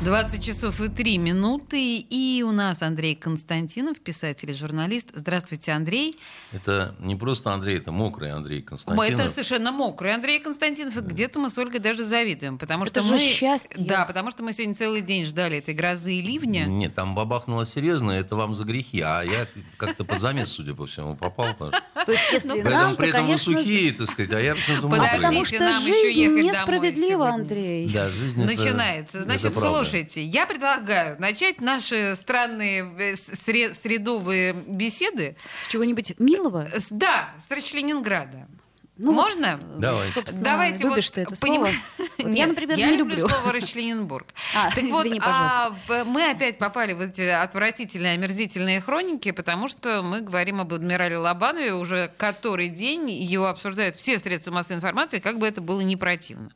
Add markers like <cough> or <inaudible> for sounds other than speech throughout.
20 часов и 3 минуты. И у нас Андрей Константинов, писатель и журналист. Здравствуйте, Андрей. Это не просто Андрей, это мокрый Андрей Константинов. Это совершенно мокрый Андрей Константинов. И где-то мы с Ольгой даже завидуем. Потому это что же мы... счастье. Да, потому что мы сегодня целый день ждали этой грозы и ливня. Нет, там бабахнуло серьезно, это вам за грехи. А я как-то под замес, судя по всему, попал. То есть, если Поэтому нам, при то, этом вы сухие, так сказать, а я почему-то Подождите, мокрый. Потому что нам еще жизнь несправедлива. Андрей. Да, жизнь Начинается. Значит, правда. Слушайте, я предлагаю начать наши странные э, сре- средовые беседы. С чего-нибудь милого? Да, с Ленинграда. Ну, Можно? Давай. Собственно, Давайте любишь вот ты это поним- слово? <laughs> Вот Нет, я, например, я не люблю люблю. слово <laughs> Расчлененбург. А, так вот, извини, а, мы опять попали в эти отвратительные, омерзительные хроники, потому что мы говорим об адмирале Лобанове уже который день, его обсуждают все средства массовой информации, как бы это было не противно.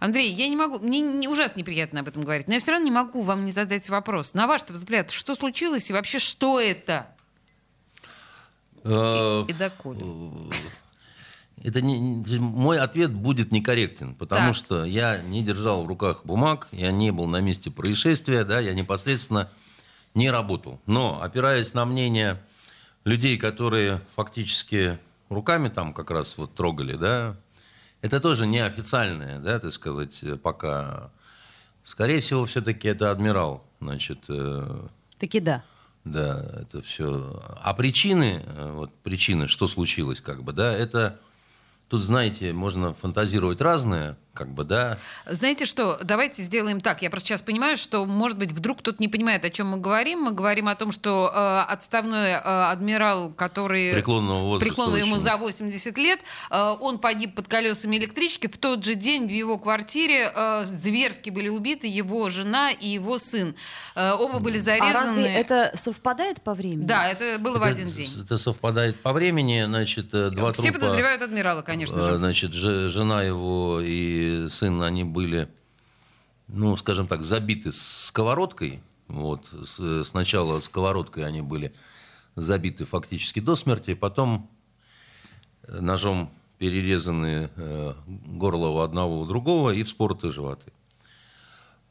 Андрей, я не могу, мне не, ужасно неприятно об этом говорить, но я все равно не могу вам не задать вопрос. На ваш взгляд, что случилось и вообще что это? Э, И доколе? Это не, мой ответ будет некорректен, потому Так. что я не держал в руках бумаг, я не был на месте происшествия, да, я непосредственно не работал. Но, опираясь на мнение людей, которые фактически руками там как раз вот трогали, да, это тоже неофициальное, да, так сказать, пока. Скорее всего, все-таки это адмирал, значит, э, Таки да. да, это все. А причины, э, вот причины, что случилось, как бы, да, это тут, знаете, можно фантазировать разное, как бы, да. Знаете что, давайте сделаем так. Я просто сейчас понимаю, что, может быть, вдруг кто-то не понимает, о чем мы говорим. Мы говорим о том, что э, отставной э, адмирал, который... Преклонного возраста преклонного ему за 80 лет, э, он погиб под колесами электрички. В тот же день в его квартире э, зверски были убиты его жена и его сын. Э, оба были А зарезаны. разве это совпадает по времени? Да, это было в Это- один день. Это совпадает по времени, значит, э, два Все трупа. подозревают адмирала, конечно э, же. Значит, же- жена его и сын, они были, ну, скажем так, забиты сковородкой. Вот. С- Сначала сковородкой они были забиты фактически до смерти, потом э, ножом перерезаны э, горло у одного у другого и вспороты животы.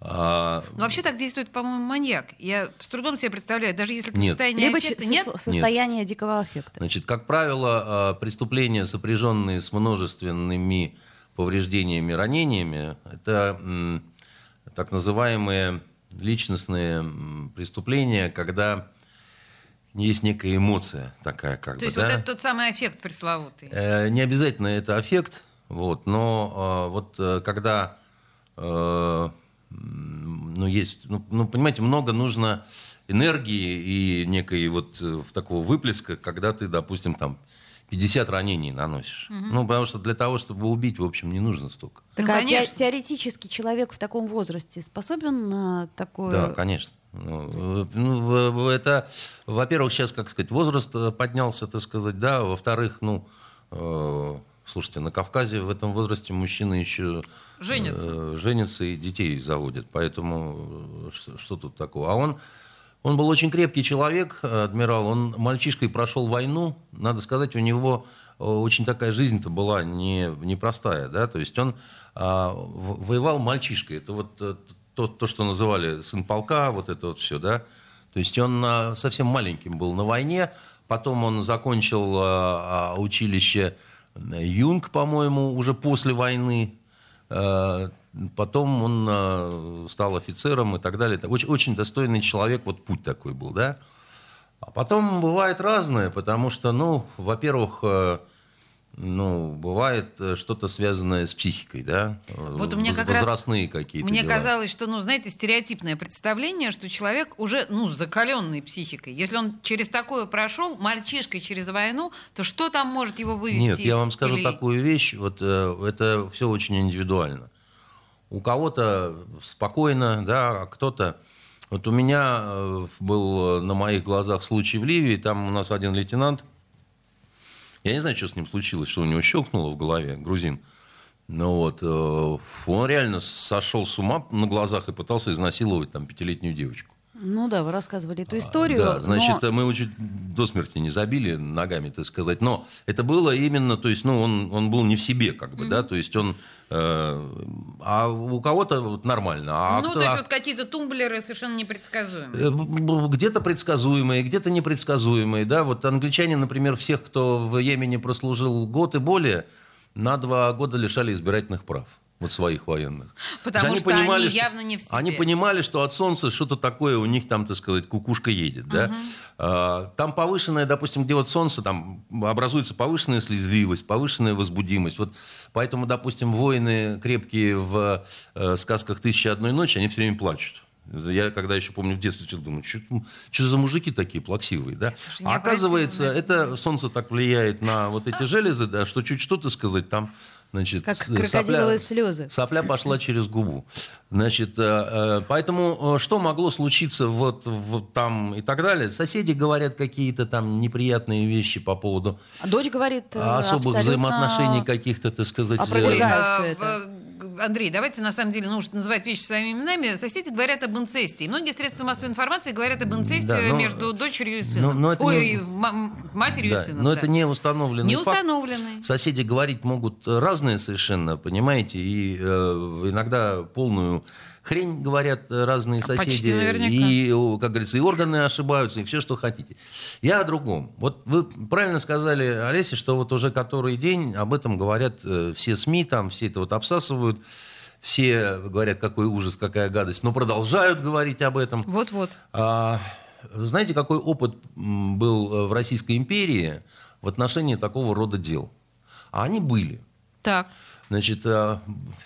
А, Но вообще так действует, по-моему, маньяк. Я с трудом себе представляю, даже если это Нет. состояние Либо аффекта, нет? со- состояние дикого аффекта. Значит, как правило, а, преступления, сопряженные с множественными повреждениями, ранениями, это так называемые личностные преступления, когда есть некая эмоция такая, как То бы, есть да? вот это тот самый эффект пресловутый. Э, Не обязательно это аффект, вот, но э, вот э, когда, э, ну, есть, ну, ну, понимаете, много нужно энергии и некой вот в такого выплеска, когда ты, допустим, там 50 ранений наносишь. Ну, потому что для того, чтобы убить, в общем, не нужно столько. Так Ну, а те- теоретически человек в таком возрасте способен на такое? Да, конечно. Ну, ну, это, во-первых, сейчас, как сказать, возраст э, поднялся, так сказать, да. Во-вторых, ну, э, слушайте, на Кавказе в этом возрасте мужчины еще Женятся. э, женятся и детей заводят. Поэтому э, что, что тут такого? А он, он был очень крепкий человек, э, адмирал. Он мальчишкой прошел войну. Надо сказать, у него э, очень такая жизнь-то была не, непростая, да. То есть он а, воевал мальчишкой. Это вот э, то, то, что называли сын полка, вот это вот все, да. То есть он а, совсем маленьким был на войне. Потом он закончил а, училище Юнг, по-моему, уже после войны. Э, Потом он э, стал офицером и так далее. Очень, очень достойный человек, вот путь такой был, да. А потом бывает разное, потому что, ну, во-первых, э, ну, бывает э, что-то связанное с психикой, да. Вот у меня как раз- возрастные какие-то. Мне дела. казалось, что, ну, знаете, стереотипное представление, что человек уже, ну, закаленный психикой. Если он через такое прошел, мальчишкой через войну, то что там может его вывести Нет, я из вам скажу такую вещь, вот э, это все очень индивидуально. У кого-то спокойно, да, а кто-то... Вот у меня э, был на моих глазах случай в Ливии, там у нас один лейтенант, я не знаю, что с ним случилось, что у него щелкнуло в голове, грузин. Ну вот, э, он реально сошел с ума на глазах и пытался изнасиловать там пятилетнюю девочку. Ну да, вы рассказывали эту историю. Да, значит, но- мы его чуть до смерти не забили ногами, так сказать. Но это было именно, то есть, ну, он, он был не в себе, как бы, да, то есть он... э, а у кого-то вот нормально. А ну, кто- то есть а- вот какие-то тумблеры совершенно непредсказуемые. Э, Где-то предсказуемые, где-то непредсказуемые. Да? Вот англичане, например, всех, кто в Йемене прослужил год и более, на два года лишали избирательных прав. Вот своих военных. Потому То есть что они явно не в себе. Они понимали, что от солнца что-то такое у них там, так сказать, кукушка едет. Да? А, Там повышенное, допустим, где вот солнце, там образуется повышенная слезливость, повышенная возбудимость. Вот поэтому, допустим, воины крепкие в э, сказках «Тысяча одной ночи», они все время плачут. Я когда еще помню в детстве думаю, что за мужики такие плаксивые, да? А оказывается, это солнце так влияет на вот эти железы, да, что чуть что-то сказать, там, значит, Как крокодиловые слезы. Сопля пошла через губу. Значит, э, э, поэтому э, что могло случиться вот, вот там и так далее? Соседи говорят какие-то там неприятные вещи по поводу А Дочь говорит особых взаимоотношений каких-то, так сказать. всё а, это. Андрей, давайте на самом деле нужно называть вещи своими именами. Соседи говорят об инцесте. И многие средства массовой информации говорят об инцесте Да, но- между дочерью и сыном. но- но Ой, не- матерью Да, и сыном. Но да. это не установленный Не факт. установленный. Соседи говорить могут разные совершенно, понимаете, и э, иногда полную хрень говорят э, разные А соседи, и, как говорится, и органы ошибаются, и все, что хотите. Я о другом. Вот вы правильно сказали, Олеся, что вот уже который день об этом говорят э, все СМИ, там все это вот обсасывают, все говорят, какой ужас, какая гадость, но продолжают говорить об этом. Вот-вот. А, знаете, какой опыт был э, в Российской империи в отношении такого рода дел? А они были. Так. Значит, э,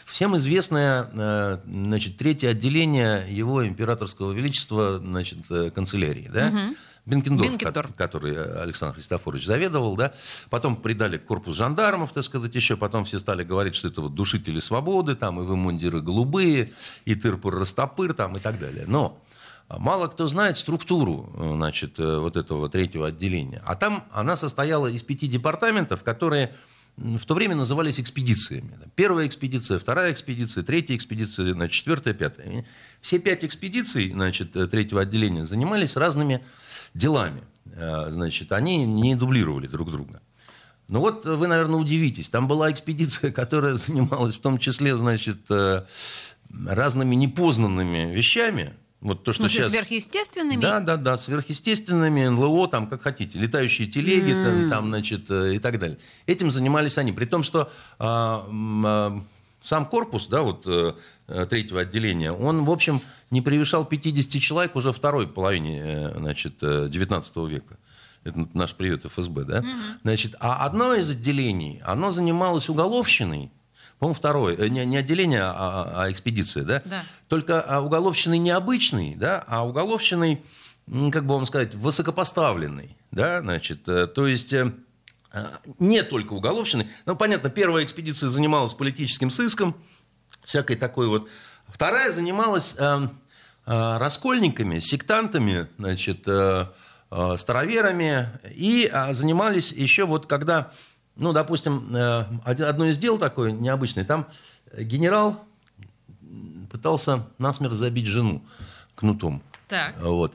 всем известное э, значит, третье отделение его императорского величества значит, э, канцелярии, да? Бенкендорф, Бенкендорф. ко- который Александр Христофорович заведовал, да, потом придали корпус жандармов, так сказать, еще, потом все стали говорить, что это вот душители свободы, там, и вы мундиры голубые, и тырпур-растопыр, там, и так далее. Но мало кто знает структуру, значит, вот этого третьего отделения. А там она состояла из пяти департаментов, которые в то время назывались экспедициями. Первая экспедиция, вторая экспедиция, третья экспедиция, значит, четвертая, пятая. Все пять экспедиций значит, э, третьего отделения занимались разными делами. Э, Значит, они не дублировали друг друга. Ну вот вы, наверное, удивитесь. Там была экспедиция, <laughs> которая занималась в том числе, значит, э, разными непознанными вещами. Вот то, что смысле, сейчас... сверхъестественными? Да, да, да, сверхъестественными, НЛО, там, как хотите, летающие телеги, там, там, значит, э, и так далее. Этим занимались они. При том, что м, а, сам корпус, да, вот э, э, третьего отделения, он, в общем, не превышал 50 человек уже второй половине, э, значит, э, 19 века. Это наш привет ФСБ, да? Значит, а одно из отделений, оно занималось уголовщиной, по-моему, второе, э, не, не отделение, а, а- а экспедиция, да? Да. Только а, уголовщиной необычной, да, а уголовщиной, м, как бы вам сказать, высокопоставленной, да, значит, э, то есть э, э, не только уголовщиной. Ну, понятно, первая экспедиция занималась политическим сыском, всякой такой вот. Вторая занималась э, э, раскольниками, сектантами, значит, э, староверами. И занимались еще вот когда, ну, допустим, э, од- одно из дел такое необычное, там генерал пытался насмерть забить жену кнутом. Так. Вот.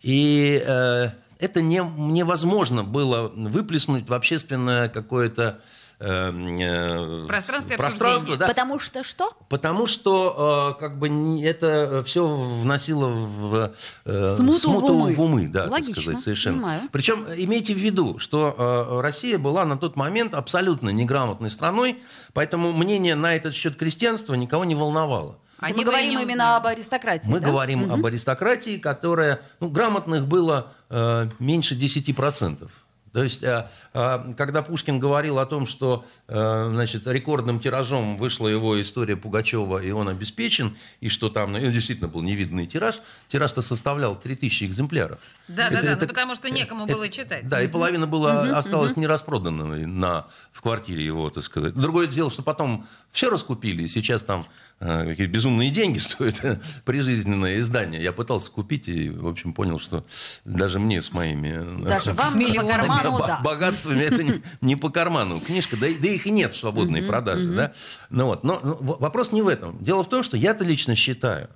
И э, это не, невозможно было выплеснуть в общественное какое-то э, э, пространство обсуждение. да, Потому что что? Потому что э, как бы не- это все вносило в э, Смуту в умы. да, так Логично, сказать, совершенно. понимаю. Причем имейте в виду, что э, Россия была на тот момент абсолютно неграмотной страной, поэтому мнение на этот счет крестьянства никого не волновало. Они Мы говорим именно узнали. об аристократии. Мы да? говорим об аристократии, которая, ну, грамотных было э, меньше 10%. То есть, э, э, когда Пушкин говорил о том, что э, значит, рекордным тиражом вышла его история Пугачева, и он обеспечен, и что там, ну, действительно был невиданный тираж, тираж-то составлял 3000 экземпляров. Да, Это- да, да, это- ну, потому что некому было читать. Да, и половина была, осталась нераспроданной на, в квартире его, так сказать. Другое дело, что потом все раскупили, и сейчас там какие безумные деньги <laughs> стоят <laughs> прижизненное издание. Я пытался купить и, в общем, понял, что даже мне с моими... э, Даже <laughs> вам по карману. да. богатствами это не, не по карману. Книжка, да, да их и нет в свободной продаже. Да? Ну, вот. Но, ну, в- вопрос не в этом. Дело в том, что я-то лично считаю,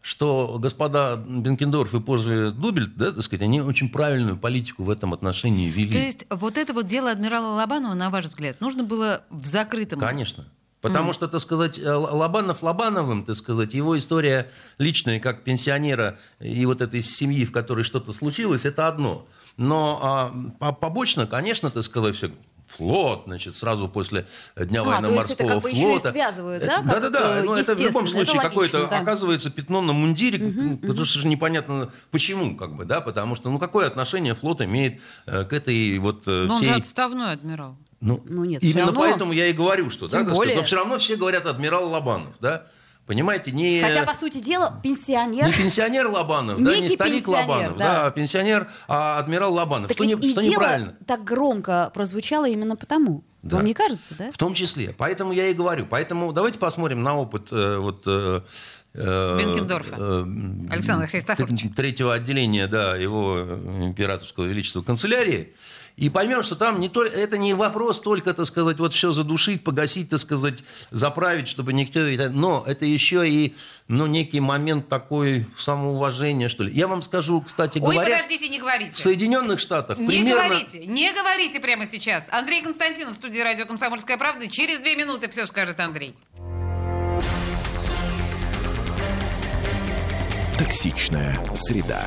что господа Бенкендорф и позже Дубель, да, так сказать, они очень правильную политику в этом отношении вели. То есть вот это вот дело адмирала Лобанова, на ваш взгляд, нужно было в закрытом... Конечно. Потому что, так сказать, э, Лобанов Лобановым, так сказать, его история личная как пенсионера и вот этой семьи, в которой что-то случилось, это одно. Но а, по- побочно, конечно, так сказать, все флот, значит, сразу после Дня А, то есть военно-морского это как бы еще и флота. связывают, Э, да, как Да-да-да, это ну, это в любом случае какое-то да. оказывается пятно на мундире, потому что же непонятно почему, как бы, да, потому что, ну, какое отношение флот имеет э, к этой вот э, Но он же всей... отставной адмирал. Ну, Ну, нет, именно равно. поэтому я и говорю, что, да, более. но все равно все говорят адмирал Лобанов, да, понимаете, не, Хотя, по сути дела, пенсионер... не пенсионер Лобанов, да, не старик Лобанов, да. да, а пенсионер, а адмирал Лобанов, Так что, не, и что дело неправильно. так громко прозвучало именно потому. Да. Вам не кажется, да? В том числе. Поэтому я и говорю. Поэтому давайте посмотрим на опыт э, вот, э, э, Бенкендорфа. э, Александра Христофоровича. Третьего отделения, да, его императорского величества канцелярии. И поймем, что там не только, это не вопрос только, так сказать, вот все задушить, погасить, так сказать, заправить, чтобы никто... Но это еще и ну, некий момент такой самоуважения, что ли. Я вам скажу, кстати Ой, говоря, подождите, не говорите. в Соединенных Штатах Не примерно... говорите, не говорите прямо сейчас. Андрей Константинов в студии радио «Комсомольская правда». Через две минуты все скажет Андрей. Токсичная среда.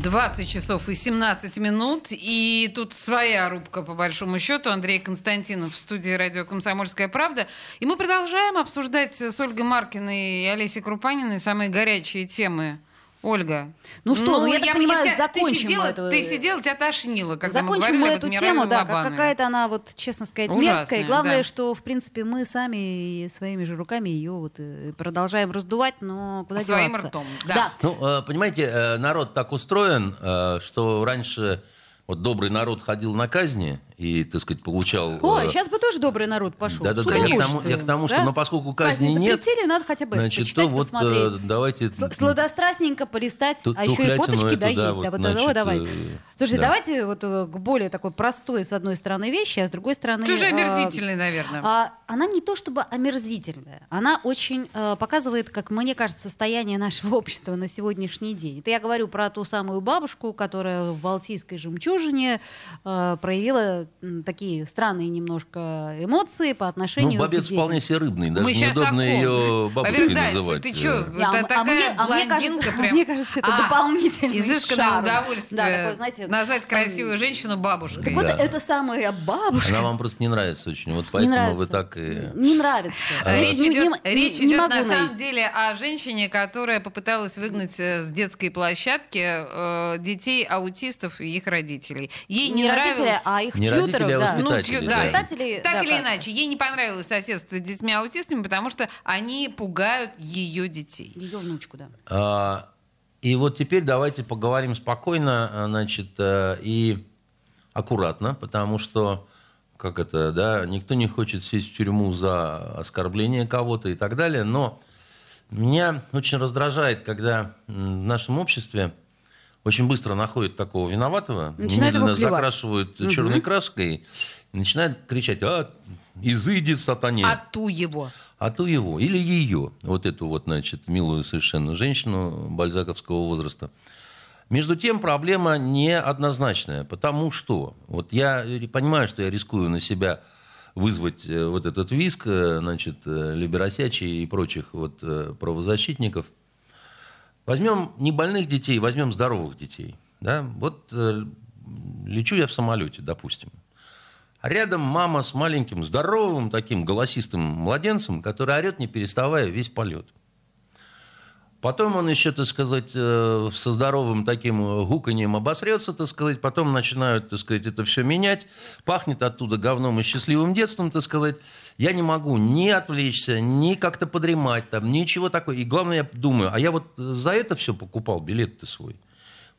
20 часов и 17 минут. И тут своя рубка, по большому счету. Андрей Константинов в студии радио «Комсомольская правда». И мы продолжаем обсуждать с Ольгой Маркиной и Олесей Крупаниной самые горячие темы. Ольга. Ну что, ну, я так понимаю, тебя- закончим ты сидела, эту- Ты сидела, тебя тошнило, когда мы Закончим говорили мы эту тему, да, как какая-то она, вот, честно сказать, Ужасная, мерзкая. И главное, да. что, в принципе, мы сами своими же руками ее вот э, продолжаем раздувать, но куда Своим деваться? ртом, да. Ну, э, понимаете, э, народ так устроен, что раньше вот добрый народ ходил на казни и, так сказать, получал... Ой, э, сейчас бы тоже добрый народ пошел. Да-да-да, я к тому, я к тому, что, но поскольку казни нет, запретили, надо хотя бы значит, почитать, то вот э, посмотреть. давайте... Сл- Сладострастненько полистать, Ту- а еще и фоточки, да, да, есть. вот, а вот значит, давай, давай. э, Слушайте, да. давайте вот э, к более такой простой, с одной стороны, вещи, а с другой стороны... Ты уже э, омерзительный, наверное. а, она не то чтобы омерзительная, она очень э, показывает, как мне кажется, состояние нашего <laughs> общества на сегодняшний день. Это я говорю про ту самую бабушку, которая в Балтийской жемчужине э, проявила такие странные немножко эмоции по Ну, отношению к детям. вполне себе рыбный, даже Мы неудобно ее бабушкой да, называть. Ты, ты что. Не, а а такая мне- а мне блондинка кажется- прям. мне кажется, это А, дополнительный Изысканное шарм. удовольствие. Да, такой, знаете, назвать там- красивую женщину бабушкой. Так вот, Да. это самая бабушка. Она вам просто не нравится очень, вот не поэтому нравится. вы так и... Не нравится. А, Речь Не- не- идет, не- речь не идет на самом деле о женщине, которая попыталась выгнать э, с детской площадки э, детей аутистов и их родителей. Ей не, Не нравилось... родители, а их Не тьютеров, родители, а да. Ну, воспитатели, тью- да. да. Воспитатели, так да, или как. иначе, ей не понравилось соседство с детьми-аутистами, потому что они пугают ее детей. Ее внучку, да. А, И вот теперь давайте поговорим спокойно, а, значит, э, и аккуратно, потому что, как это, да, никто не хочет сесть в тюрьму за оскорбление кого-то и так далее, но меня очень раздражает, когда в нашем обществе очень быстро находят такого виноватого, Начинают немедленно закрашивают черной краской начинают кричать, а, изыди сатане. А ту его. А то его, или ее, вот эту вот, значит, милую совершенно женщину бальзаковского возраста. Между тем, проблема неоднозначная, потому что, вот я понимаю, что я рискую на себя вызвать э, вот этот виск, э, значит, э, Либеросячи и прочих вот правозащитников. Возьмем не больных детей, возьмем здоровых детей. Да? Вот э, лечу я в самолете, допустим. А рядом мама с маленьким, здоровым таким голосистым младенцем, который орет, не переставая, весь полет. Потом он еще, так сказать, э, со здоровым таким э, гуканьем обосрется, так сказать. Потом начинают, так сказать, это все менять. Пахнет оттуда говном и счастливым детством, так сказать. Я не могу ни отвлечься, ни как-то подремать там, ничего такого. И главное, я думаю, а я вот за это все покупал билет-то свой.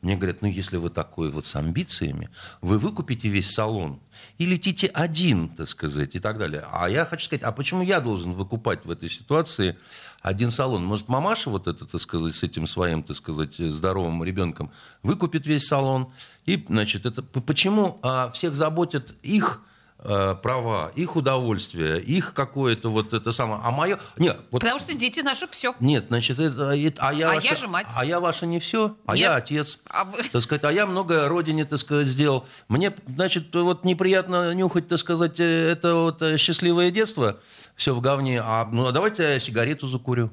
Мне говорят, ну если вы такой вот с амбициями, вы выкупите весь салон и летите один, так сказать, и так далее. А я хочу сказать, а почему я должен выкупать в этой ситуации один салон? Может, мамаша вот это, так сказать, с этим своим, так сказать, здоровым ребенком выкупит весь салон? И, значит, это почему а, всех заботят их э, права, их удовольствие, их какое-то вот это самое. А мое... Нет, вот... Потому что дети наши все. Нет, значит, это, это- а я А ваша, я же мать. А я ваша не все, а Нет. я отец. А вы- Так сказать, а я многое родине, так сказать, сделал. Мне, значит, вот неприятно нюхать, так сказать, э, это вот э, счастливое детство, все в говне. А ну а давайте я сигарету закурю.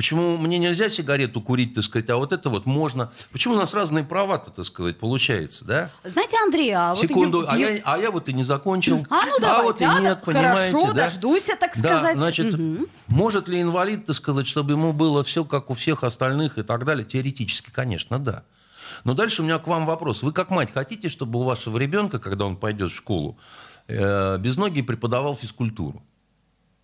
Почему мне нельзя сигарету курить, так сказать, а вот это вот можно? Почему у нас разные права-то, так сказать, получается, да? Знаете, Андрей, а вот Секунду, а я, а я вот и не закончил. А ну давайте, вот и а, нет, понимаете, хорошо, да? дождусь я, так Да, сказать. значит, может ли инвалид, так сказать, чтобы ему было все как у всех остальных и так далее? Теоретически, конечно, да. Но дальше у меня к вам вопрос. Вы как мать хотите, чтобы у вашего ребенка, когда он пойдет в школу, э, без ноги преподавал физкультуру?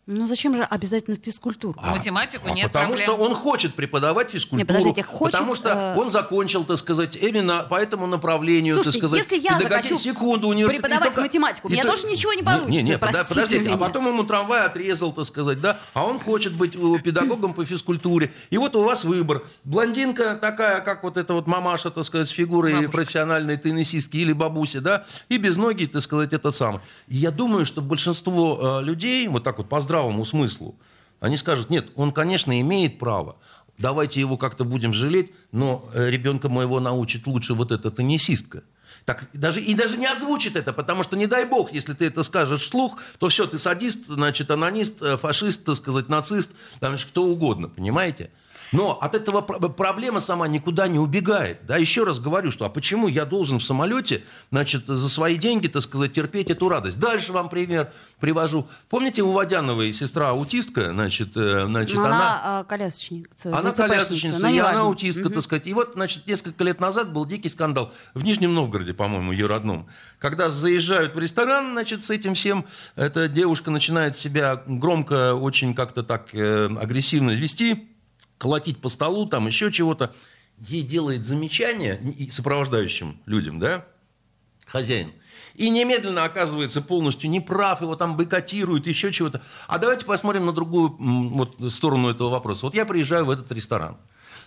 Ну зачем же обязательно физкультуру? Математику А нет потому проблем. что он хочет преподавать физкультуру. Не, подождите, хочет, потому что э, он закончил, так сказать, именно по этому направлению, Слушайте, так сказать. если я захочу секунду, университет, преподавать только- математику, у и меня то- тоже ничего не получится, Не, не, простите подождите, меня. а потом ему трамвай отрезал, так сказать, да, а он хочет быть э, педагогом по физкультуре. И вот у вас выбор. Блондинка такая, как вот эта вот мамаша, так сказать, с фигурой Бабушка. профессиональной теннисистки или бабуси, да, и без ноги, так сказать, этот самый. И я думаю, что большинство э, людей, вот так вот по здравому смыслу, они скажут, нет, он, конечно, имеет право, давайте его как-то будем жалеть, но э, ребенка моего научит лучше вот эта теннисистка. Так, даже, и даже не озвучит это, потому что, не дай бог, если ты это скажешь вслух, то все, ты садист, значит, анонист, э, фашист, так сказать, нацист, там, кто угодно, понимаете? Но от этого пр- проблема сама никуда не убегает. Да, еще раз говорю, что а почему я должен в самолете, значит, за свои деньги, так сказать, терпеть эту радость? Дальше вам пример привожу. Помните, у Водяновой сестра аутистка, значит, э, значит Ну, она... она а, колясочница. Она ДЦПшница, колясочница, но и она аутистка, так сказать. И вот, значит, несколько лет назад был дикий скандал в Нижнем Новгороде, по-моему, ее родном. Когда заезжают в ресторан, значит, с этим всем, эта девушка начинает себя громко, очень как-то так э, агрессивно вести, колотить по столу, там еще чего-то. Ей делает замечание сопровождающим людям, да, хозяин. И немедленно оказывается полностью неправ, его там бойкотируют, еще чего-то. А давайте посмотрим на другую вот, сторону этого вопроса. Вот я приезжаю в этот ресторан.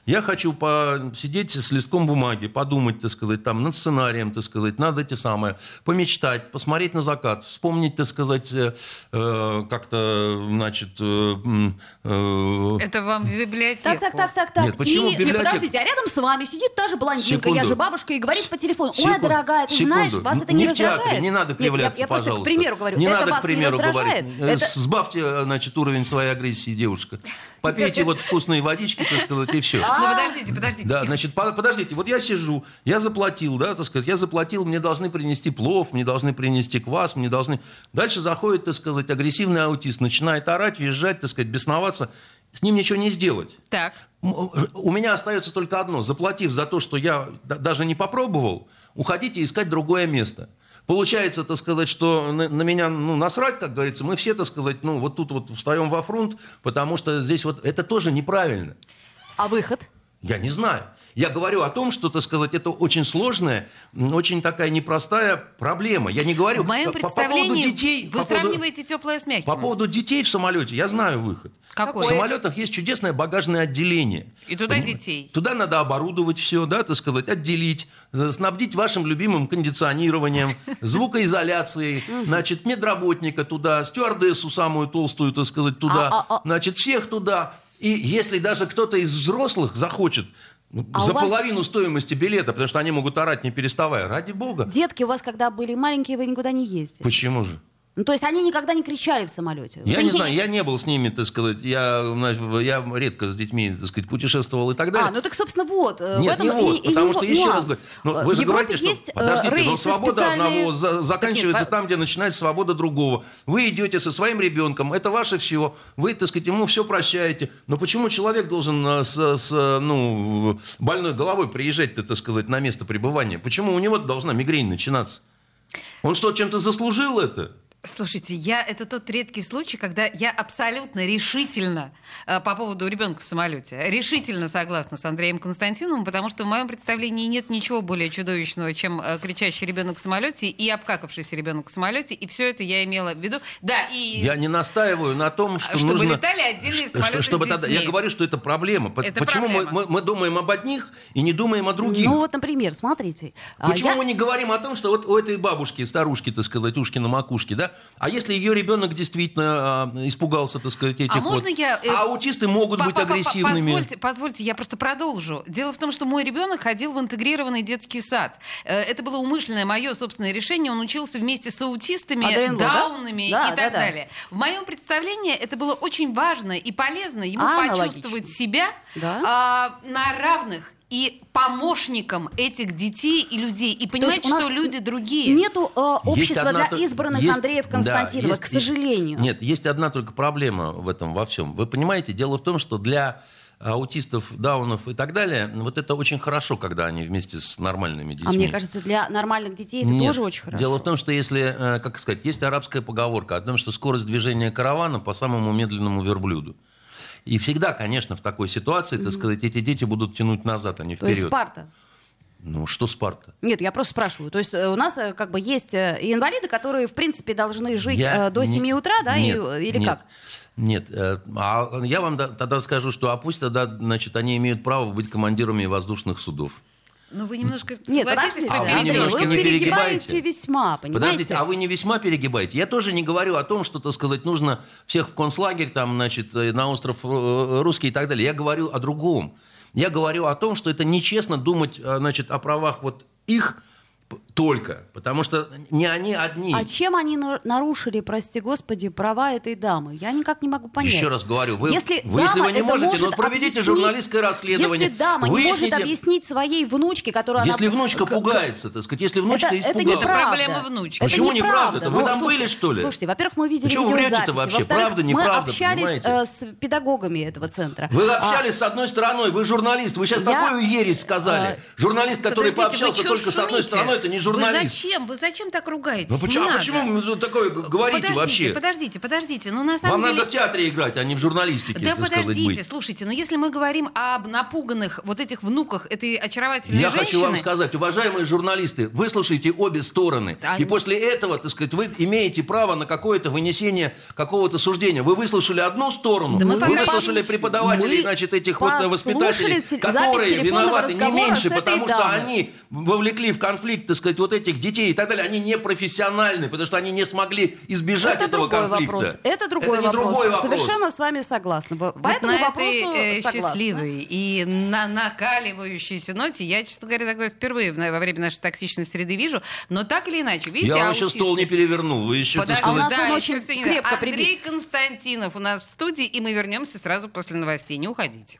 Я хочу посидеть с листком бумаги, подумать, так сказать, там, над сценарием, так сказать, надо эти самые, помечтать, посмотреть на закат, вспомнить, так сказать, э, э, как-то, значит, э, э, Это вам в библиотеку. Так, так, так, так, так. Нет, почему и, в библиотеку? и подождите, а рядом с вами сидит та же блондинка, я Секунду. же бабушка, и говорит по телефону, ой, Секунду, дорогая, ты секунду. знаешь, вас это не, в театре, раздражает? не надо Нет, кривляться, я, я просто пожалуйста. к примеру говорю, Не это надо вас к примеру не раздражает? говорить. Э, Это- Сбавьте, э, значит, уровень своей агрессии, девушка. Попейте вот вкусные водички, так сказать, и все. Ну, подождите, подождите. Да, значит, по- подождите, вот я сижу, я заплатил, да, так сказать, я заплатил, мне должны принести плов, мне должны принести квас, мне должны... Дальше заходит, так сказать, агрессивный аутист, начинает орать, визжать, так сказать, бесноваться. С ним ничего не сделать. Так. М, У меня остается только одно. Заплатив за то, что я да- даже не попробовал, уходите искать другое место. Получается, так сказать, что на, на меня ну, насрать, как говорится, мы все, так сказать, ну, вот тут вот встаем во фронт, потому что здесь вот это тоже неправильно. А выход? Я не знаю. Я говорю о том, что, так сказать, это очень сложная, очень такая непростая проблема. Я не говорю В моем по- по поводу представлении детей. вы по поводу- сравниваете теплое с мягким. По поводу детей в самолете я знаю выход. Какой? В самолетах есть чудесное багажное отделение. И туда Понимаете? детей. Туда надо оборудовать все, да, так сказать, отделить, снабдить вашим любимым кондиционированием, <laughs> звукоизоляцией, значит, медработника туда, стюардессу самую толстую, так сказать, туда, А, а, а. значит, всех туда. И если даже кто-то из взрослых захочет А за у вас- половину стоимости билета, потому что они могут орать не переставая, ради бога. Детки у вас, когда были маленькие, вы никуда не ездили. Почему же? Ну, то есть они никогда не кричали в самолете. Я Вот не знаю, я не был с ними, так сказать, я, я редко с детьми, так сказать, путешествовал и так далее. А, ну так, собственно, вот. э, Нет, в этом не вот, и- и потому его что, еще раз говорю, ну, Э, вы же Европе говорите, что, есть э, подождите, но рейсы свобода специальные. одного за- заканчивается по- там, где начинается свобода другого. Вы идете со своим ребенком, это ваше все, вы, так сказать, ему все прощаете. Но почему человек должен с, с, ну, больной головой приезжать, так сказать, на место пребывания? Почему у него должна мигрень начинаться? Он что, чем-то заслужил это? Слушайте, я это тот редкий случай, когда я абсолютно решительно э, по поводу ребенка в самолете решительно согласна с Андреем Константиновым, потому что в моем представлении нет ничего более чудовищного, чем э, кричащий ребенок в самолете и обкакавшийся ребенок в самолете, и все это я имела в виду. Да, и Я не настаиваю на том, что Чтобы нужно... летали отдельные самолеты чтобы с тогда- детьми. Я говорю, что это проблема. Это Почему мы, проблема. мы- мы думаем об одних и не думаем о других? Ну вот, например, смотрите. а, Почему я- мы не говорим о том, что вот у этой бабушки, старушки, так сказать, ушки на макушке, да? А если ее ребенок действительно а, испугался, так сказать, этих А вот... можно я, э, А аутисты могут быть агрессивными. Позвольте, позвольте, я просто продолжу. Дело в том, что мой ребенок ходил в интегрированный детский сад. Э, Это было умышленное мое собственное решение. Он учился вместе с аутистами, да? даунами Да, и да, так да. далее. В моем представлении это было очень важно и полезно ему Аналогично. почувствовать себя Да. а, на равных и помощником этих детей и людей. И понимать, есть у нас что люди другие. Нету э, общества одна для избранных есть- Андреев да, Константинова, есть- к сожалению. Нет, есть одна только проблема в этом во всем. Вы понимаете, дело в том, что для аутистов, даунов и так далее, вот это очень хорошо, когда они вместе с нормальными детьми. А мне кажется, для нормальных детей это Нет. тоже очень хорошо. Дело в том, что если, э, как сказать, есть арабская поговорка о том, что скорость движения каравана по самому медленному верблюду. И всегда, конечно, в такой ситуации, так сказать, эти дети будут тянуть назад, а не То есть вперед. Спарта. Ну, что Спарта? Нет, я просто спрашиваю. То есть э, у нас э, как бы есть э, и инвалиды, которые, в принципе, должны жить Я до не- 7 утра, да, и- Нет, или нет, как? Нет. А я вам да- тогда скажу, что а пусть тогда, значит, они имеют право быть командирами воздушных судов. Ну, вы немножко Нет, согласитесь, подождите, А вы вы вы перегибаете перегибаете? весьма, понимаете? Подождите, а вы не весьма перегибаете? Я тоже не говорю о том, что, так сказать, нужно всех в концлагерь, там, значит, э, на остров э, русский и так далее. Я говорю о другом. Я говорю о том, что это нечестно думать, э, значит, о правах вот их только. Потому что не они одни. А чем они на- нарушили, прости господи, права этой дамы? Я никак не могу понять. Еще раз говорю, вы, если, вы, если вы не это можете, может ну проведите объяснить- журналистское расследование. Если дама не может выясните- объяснить своей внучке, которую Если она... внучка к- пугается, так сказать, если внучка это, это испугалась. неправда. проблема внучки. Это Почему неправда. неправда-то? Вы Ну, там слушайте, были, что ли? Слушайте, во-первых, мы видели Почему видеозаписи. вообще? Правда, мы неправда, общались понимаете? э, с педагогами этого центра. Вы А, общались с одной стороной, вы журналист. Вы сейчас Я, такую ересь сказали. э, Журналист, который Подождите, пообщался только с одной стороной, это не Вы журналист. зачем? Вы зачем так ругаетесь? Ну почему, а почему вы такое говорите подождите, вообще? Подождите, подождите. Ну, на самом Вам деле... надо в театре играть, а не в журналистике, Да сказать, подождите, быть. слушайте, но если мы говорим об напуганных вот этих внуках этой очаровательной Я женщины... хочу вам сказать, уважаемые журналисты, выслушайте обе стороны. Да, и после этого, так сказать, вы имеете право на какое-то вынесение какого-то суждения. Вы выслушали одну сторону, Да вы выслушали преподавателей, Мы значит, этих вот э, воспитателей, теле- которые виноваты не меньше, потому что они вовлекли в конфликт, так сказать, вот этих детей и так далее. Они не профессиональны, потому что они не смогли избежать Это этого другой конфликта. вопрос. Это другой не вопрос. другой вопрос. Совершенно с вами согласна. По Вот этому на вопросу этой э, согласна. счастливой и на накаливающейся ноте я, честно говоря, такое впервые во время нашей токсичной среды вижу. Но так или иначе, видите, Я вам еще стол не аутисты- перевернул. Вы еще, Подожди, А у нас да, он очень крепко прибит. Андрей Константинов у нас в студии, и мы вернемся сразу после новостей. Не уходите.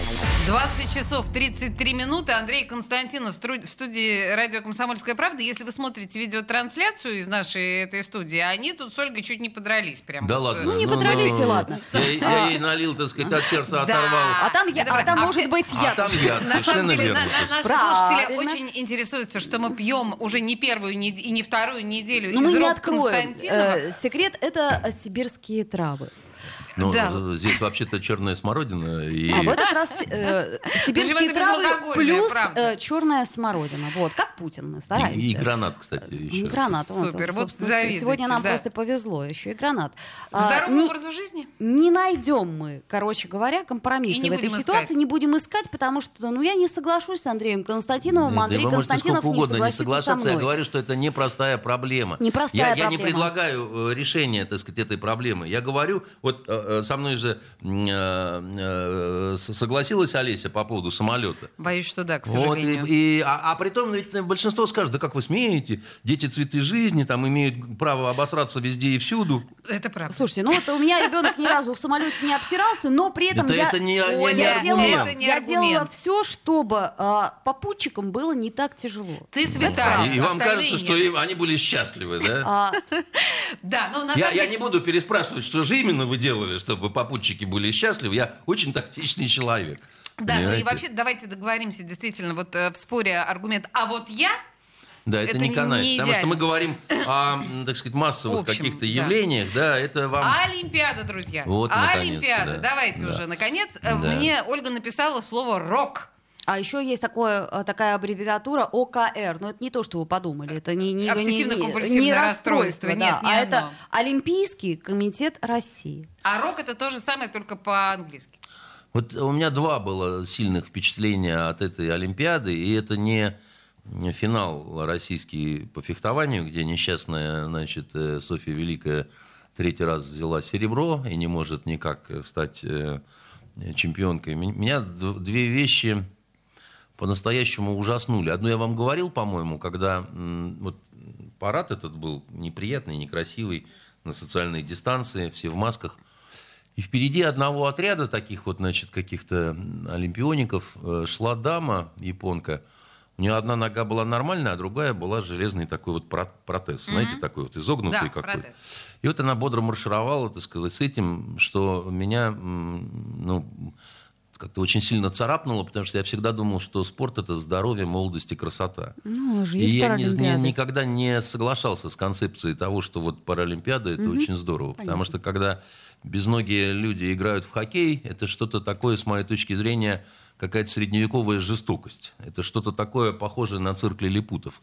20 часов 33 минуты. Андрей Константинов в студии радио «Комсомольская правда». Если вы смотрите видеотрансляцию из нашей этой студии, они тут с Ольгой чуть не подрались. Прям Да вот, ладно. Ну, не подрались, и ладно. Я, я ей налил, так сказать, от сердца Да. оторвал. А там, я, а там а может все- быть А я. там я, На самом совершенно деле, верно. на- на- наши Правильно. слушатели очень интересуются, что мы пьем уже не первую нед- и не вторую неделю Ну, из мы не рук откроем. Константинова. Э, секрет — это сибирские травы. Ну, Да. здесь вообще-то черная смородина. И... А в этот раз э, <laughs> сибирские травы плюс э, черная смородина. Вот, как Путин мы стараемся. и, и гранат, кстати, И еще. гранат. Вот, Супер, вот завидуйте, Сегодня нам да. просто повезло. Еще и гранат. А, здоровому не- образу жизни? не найдем мы, короче говоря, компромисса И в этой ситуации, искать. не будем искать, потому что, ну, я не соглашусь с Андреем Константиновым, Андрей да вы можете Константинов сколько не угодно не согласится со соглашаться, я мной. говорю, что это непростая проблема. Непростая я, я не проблема. предлагаю э, решения, так сказать, этой проблемы. Я говорю, вот э, э, со мной же э, э, согласилась Олеся по поводу самолета. Боюсь, что да, к Вот, и, сожалению. и- а, а при том ведь большинство скажет, да как вы смеете, дети цветы жизни, там имеют право обосраться везде и всюду. Это правда. Слушайте, ну вот у меня ребенок ни разу в самолете не обсирался, но при этом Это- я, это не- не- не я аргумент. делала, Это не я аргумент. делала все, чтобы а, попутчикам было не так тяжело. Ты святая. и, и вам кажется, что нет. им- они были счастливы, да? А, <laughs> Да, но на Я, не буду переспрашивать, что же именно вы делали, чтобы попутчики были счастливы. Я очень тактичный человек. Да, ну и Понимаете? вообще давайте договоримся действительно вот э, в споре аргумент «а вот я» Да, это, это не не канает. потому что мы говорим о, так сказать, массовых каких-то да. явлениях, да, это вам... Олимпиада, друзья. Вот, Олимпиада. да. Давайте Да. уже, наконец. Да. Э, Мне Ольга написала слово «рок». А еще есть такое, а, такая аббревиатура ОКР. Но это не то, что вы подумали. Это не, не, не- Обсессивно-компульсивное не- не расстройство. да, Нет, не а оно. это Олимпийский комитет России. А рок это то же самое, только по-английски. Вот у меня два было сильных впечатления от этой Олимпиады, и это не финал российский по фехтованию, где несчастная, значит, э, Софья Великая третий раз взяла серебро и не может никак э, стать э, чемпионкой. Меня две вещи по-настоящему ужаснули. Одну я вам говорил, по-моему, когда вот парад этот был неприятный, некрасивый, на социальной дистанции, все в масках. И впереди одного отряда таких вот, значит, каких-то олимпиоников э, шла дама, японка. У нее одна нога была нормальная, а другая была железный такой вот про- протез. Знаете, такой вот изогнутый Да, какой. протез. И вот она бодро маршировала, так сказать, с этим, что меня, ну, как-то очень сильно царапнуло, потому что я всегда думал, что спорт это здоровье, молодость и красота. Ну, И жизнь я не- не- никогда не соглашался с концепцией того, что вот Паралимпиада это очень здорово. Потому что когда безногие люди играют в хоккей, это что-то такое, с моей точки зрения, какая-то средневековая жестокость. Это что-то такое похожее на цирк лилипутов.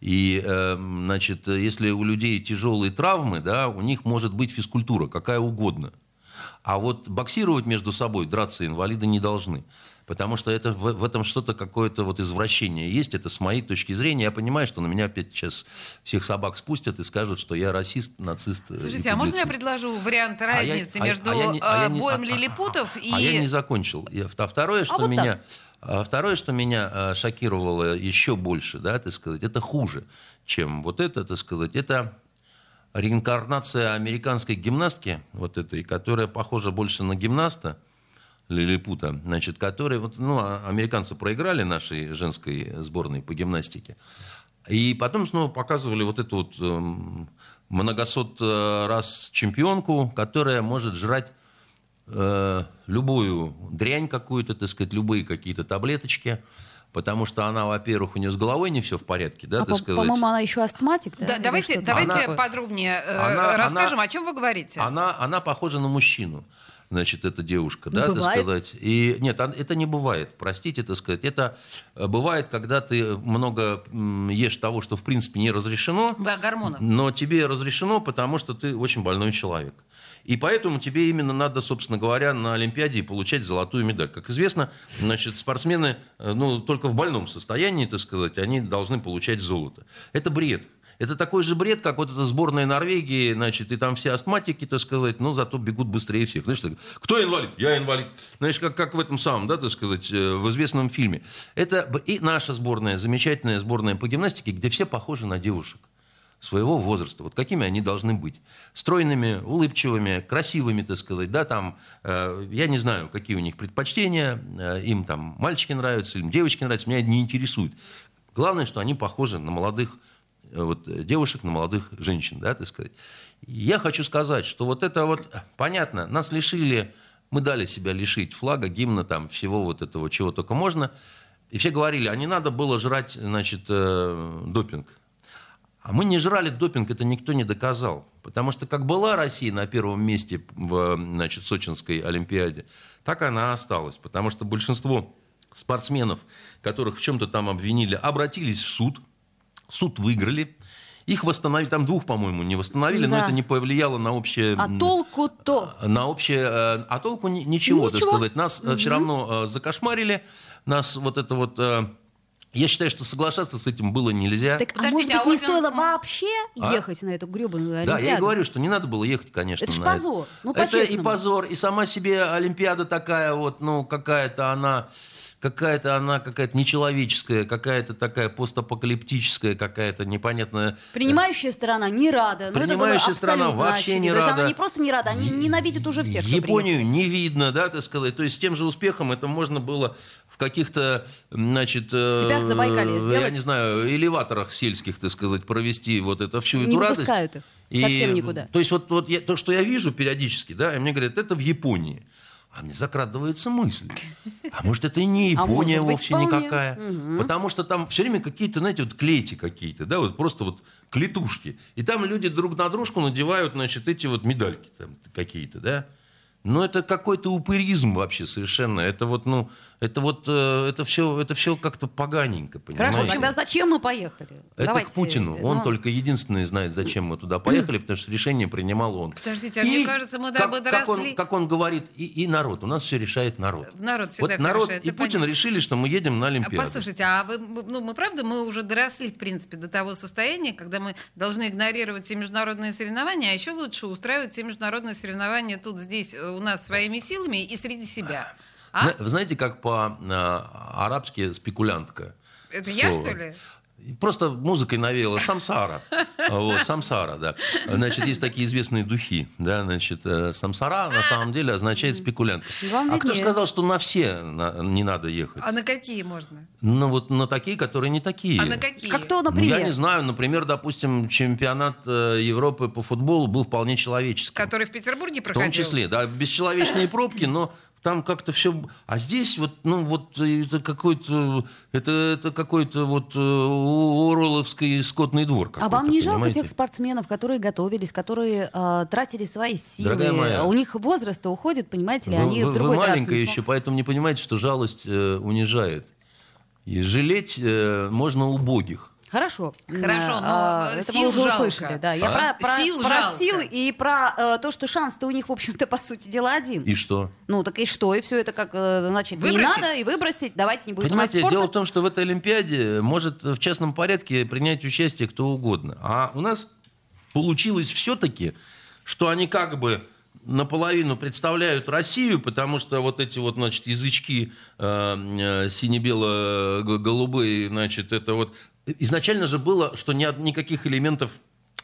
И, эм, значит, если у людей тяжелые травмы, да, у них может быть физкультура, какая угодно. А вот боксировать между собой, драться инвалиды не должны. Потому что это, в, в этом что-то какое-то вот извращение есть. Это с моей точки зрения. Я понимаю, что на меня опять сейчас всех собак спустят и скажут, что я расист, нацист. э, Слушайте, а можно я предложу вариант А я- разницы а- между а я не- а я э, не- боем а- а- лилипутов а- и... А я не закончил. Я- а Второе, что вот так. меня... а Второе, что меня а, шокировало еще больше, да, так сказать, это хуже, чем вот это, так сказать, это реинкарнация американской гимнастки, вот этой, которая похожа больше на гимнаста, Лилипута, значит, который, вот, ну, а- американцы проиграли нашей женской сборной по гимнастике, и потом снова показывали вот эту вот эм, многосот э, раз чемпионку, которая может жрать э, любую дрянь какую-то, так сказать, любые какие-то таблеточки, потому что она, во-первых, у нее с головой не все в порядке, да, А, так по- сказать. по-моему, она еще астматик, да? Да, давайте давайте такое? подробнее э, Она- расскажем, она- о чем вы говорите. Она, она похожа на мужчину, значит, эта девушка, Ну, да, бывает. так сказать. И нет, это не бывает, простите, так сказать. Это э, бывает, когда ты много ешь того, что в принципе не разрешено, Да, гормонов. но тебе разрешено, потому что ты очень больной человек. И поэтому тебе именно надо, собственно говоря, на Олимпиаде получать золотую медаль. Как известно, значит, спортсмены, э, ну, только в больном состоянии, так сказать, они должны получать золото. Это бред. Это такой же бред, как вот эта сборная Норвегии, значит, и там все астматики, так сказать, ну, зато бегут быстрее всех. Знаешь, так, кто инвалид? Я инвалид. Знаешь, как, как в этом самом, да, так сказать, э, в известном фильме. Это и наша сборная, замечательная сборная по гимнастике, где все похожи на девушек своего возраста. Вот какими они должны быть. Стройными, улыбчивыми, красивыми, так сказать. Да, там, э, я не знаю, какие у них предпочтения. э, им там мальчики нравятся, им девочки нравятся. Меня это не интересует. Главное, что они похожи на молодых э, вот, э, девушек, на молодых женщин, да, так сказать. Я хочу сказать, что вот это вот, понятно, нас лишили, мы дали себя лишить флага, гимна, там, всего вот этого, чего только можно. И все говорили, а не надо было жрать, значит, э, допинг. А мы не жрали допинг, это никто не доказал. Потому что как была Россия на первом месте в значит, Сочинской Олимпиаде, так она осталась. Потому что большинство спортсменов, которых в чем-то там обвинили, обратились в суд. Суд выиграли. Их восстановили, там двух, по-моему, не восстановили, но Да. это не повлияло на общее... А толку-то? На общее... э, А толку ни- ничего, так Ничего. сказать. Нас все равно э, закошмарили. Нас вот это вот... Я считаю, что соглашаться с этим было нельзя. Так, а может быть, а не орден- стоило вообще А? ехать на эту гребаную Олимпиаду? Да, я и говорю, что не надо было ехать, конечно. Это ж на позор. Ну, это и позор, и сама себе Олимпиада такая вот, ну, какая-то она какая-то она какая-то нечеловеческая, какая-то такая постапокалиптическая, какая-то непонятная. Принимающая сторона не рада. Было Принимающая сторона вообще очевидно. не То есть рада. она не просто не рада, они ненавидят уже всех, Японию не видно, да, так сказать. То есть с тем же успехом это можно было в каких-то, значит, э, степях Забайкалья я сделать. не знаю, элеваторах сельских, так сказать, провести вот это всю Не эту радость. их совсем никуда. То есть вот, вот я- то, что я вижу периодически, да, и мне говорят, это в Японии. А мне закрадывается мысль. А может, это и не <laughs> А Япония быть, вовсе вполне. никакая. Потому что там все время какие-то, знаете, вот клети какие-то, да, вот просто вот клетушки. И там люди друг на дружку надевают, значит, эти вот медальки там какие-то, да. Но это какой-то упыризм вообще совершенно. Это вот, ну, это вот, э, это все, это все как-то поганенько, понимаете? Хорошо, тогда зачем мы поехали? Это Давайте, к Путину. Он ну, только единственный знает, зачем мы туда поехали, потому что решение принимал он. Подождите, а мне кажется, мы да, бы как, он, доросли. как он говорит, и, и народ. У нас все решает народ. Народ всегда вот народ решает, и Путин понятно. решили, что мы едем на Олимпиаду. Послушайте, а вы, ну, мы правда, мы уже доросли, в принципе, до того состояния, когда мы должны игнорировать все международные соревнования, а еще лучше устраивать все международные соревнования тут, здесь, э, у нас своими силами и среди себя. А? Вы знаете, как по-арабски спекулянтка? Это я, слово. что ли? Просто музыкой навеяла самсара. <laughs> Вот, самсара, да. Значит, есть такие известные духи, да, значит, э, самсара на самом деле означает спекулянт. Вам А кто сказал, что на все на- не надо ехать? А на какие можно? Ну, вот на такие, которые не такие. А на какие? Как кто, Ну, например? я не знаю, например, допустим, чемпионат э, Европы по футболу был вполне человеческим. Который в Петербурге В проходил? том числе, да, бесчеловечные пробки, но там как-то все... А здесь вот, ну, вот это какой-то... Это, это какой-то вот э, Орловский скотный двор А вам не жалко понимаете? тех спортсменов, которые готовились, которые э, тратили свои силы? Дорогая моя. У них возраст уходит, понимаете ли, Вы, они вы- вы другой раз маленькая не еще, поэтому не понимаете, что жалость э, унижает. И жалеть э, можно убогих. Хорошо. Хорошо, М, но, а, э, это сил мы уже жалко. услышали, да. Я А? про, про, Сил про жалко. силы и про э, то, что шанс-то у них, в общем-то, по сути дела один. И что? Ну, так и что? И все это как, э, значит, не Выбросить? надо, и выбросить, давайте не будет Понимаете, дело в том, что в этой Олимпиаде может в частном порядке принять участие кто угодно. А у нас получилось все-таки, что они как бы наполовину представляют Россию, потому что вот эти вот, значит, язычки э, э, сине-бело-голубые, значит, это вот... Изначально же было, что ни, никаких элементов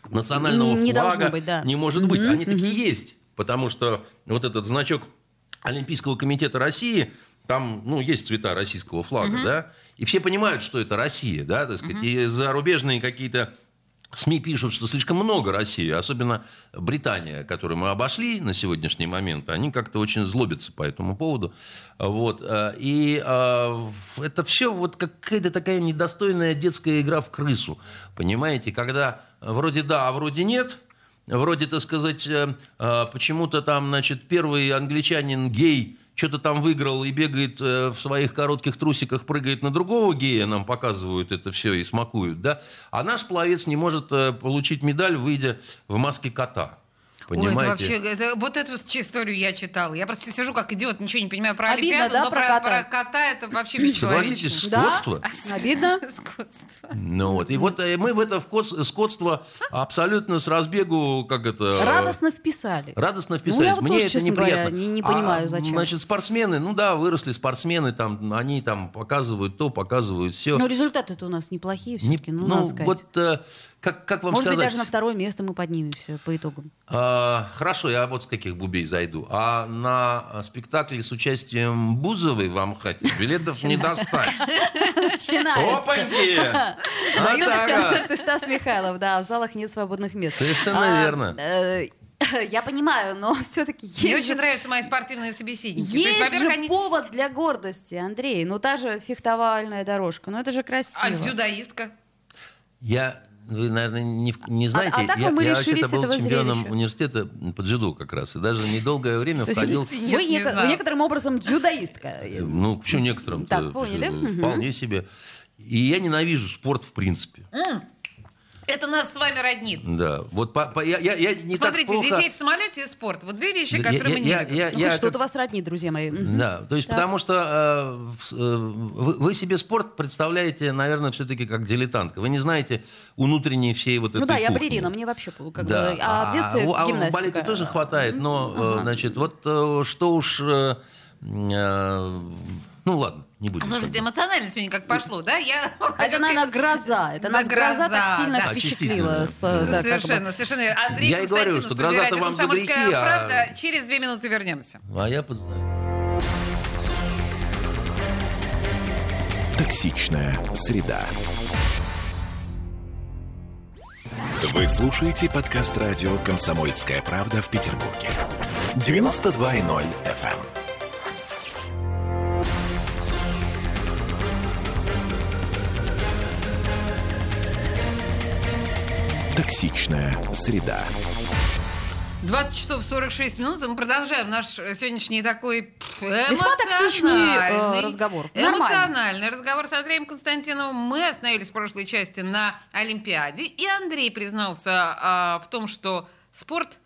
национального Не- не флага быть, да. не может быть. Они такие есть, потому что вот этот значок Олимпийского комитета России, там, ну, есть цвета российского флага, да, и все понимают, что это Россия, да, так сказать, и зарубежные какие-то СМИ пишут, что слишком много России, особенно Британия, которую мы обошли на сегодняшний момент, они как-то очень злобятся по этому поводу. Вот. э, И э, это все вот какая-то такая недостойная детская игра в крысу, понимаете, когда вроде да, а вроде нет, вроде, так сказать, э, почему-то там, значит, первый англичанин гей что-то там выиграл и бегает э, в своих коротких трусиках, прыгает на другого гея, нам показывают это все и смакуют, да? А наш пловец не может э, получить медаль, выйдя в маске кота. Ой, Понимаете? это вообще, это, вот эту историю я читала. Я просто сижу как идиот, ничего не понимаю про Обидно, Олимпиаду, да, но про про, кота? про кота это вообще Согласитесь, бесчеловечно. Да? скотство. Обидно? <laughs> Скотство. Ну вот, и вот э, мы в это скотство абсолютно с разбегу, как это... Радостно вписались. Радостно Ну, вписались. вот Мне тоже, это неприятно. говоря, не- не понимаю, А, зачем. Значит, спортсмены, ну да, выросли спортсмены, там, они там показывают то, показывают все. Но результаты-то у нас неплохие все-таки, ну, надо сказать. вот э, как, как вам Может быть, сказать? даже на второе место мы поднимемся по итогам. А, хорошо, я вот с каких бубей зайду. А на спектакле с участием Бузовой в Амхате билетов не достать. Опаньки! <laughs> Дают Атака! концерты Стас Михайлов, да, в залах нет свободных мест. Совершенно А, верно. э, <laughs> Я понимаю, но <laughs> все-таки Мне есть очень же, нравятся мои спортивные собеседники. Есть во-первых, же они- повод для гордости, Андрей. Ну, та же фехтовальная дорожка, ну это же красиво. А дзюдоистка? Я вы, наверное, не, не знаете. а так я, мы я лишились вообще-то был этого чемпионом зрелища. университета по дзюдо как раз. И даже недолгое время входил... Вы не неко- знаю. некоторым образом дзюдоистка. Ну, почему некоторым? Так, поняли. Мгм. Вполне себе. И я ненавижу спорт в принципе. Это нас с вами роднит. Да. Вот по- по- я, я, я не Смотрите, так плохо... детей в самолете и спорт. Вот две вещи, Да, я- которые мы не я- любим. я- Ну, я что-то как- вас роднит, друзья мои. Да, то есть Так. потому что э, в- э, вы, вы себе спорт представляете, наверное, все-таки как дилетантка. Вы не знаете внутренней всей вот этой Ну да, я кухни. балерина, мне вообще как Да. бы... А в детстве а в гимнастика. балете тоже хватает, но, э, значит, вот э, что уж... э, э, ну ладно, не будем. Слушайте, эмоционально сегодня как пошло, да? Я <laughs> Это, наверное, сказать, гроза. Это Да, нас гроза так гроза, сильно да. впечатлила. С, да, как бы. совершенно, совершенно. Андрей Я и говорю, что гроза-то радио вам за «Комсомольская грехи, а- правда». Через две минуты вернемся. А я подзнаю. Токсичная среда. Вы слушаете подкаст радио «Комсомольская правда» в Петербурге. 92.0 FM. Токсичная среда. 20 часов 46 минут, и мы продолжаем наш сегодняшний такой пф, Весьма токсичный, э, эмоциональный, разговор. Нормально. Эмоциональный разговор с Андреем Константиновым. Мы остановились в прошлой части на Олимпиаде, и Андрей признался а, в том, что спорт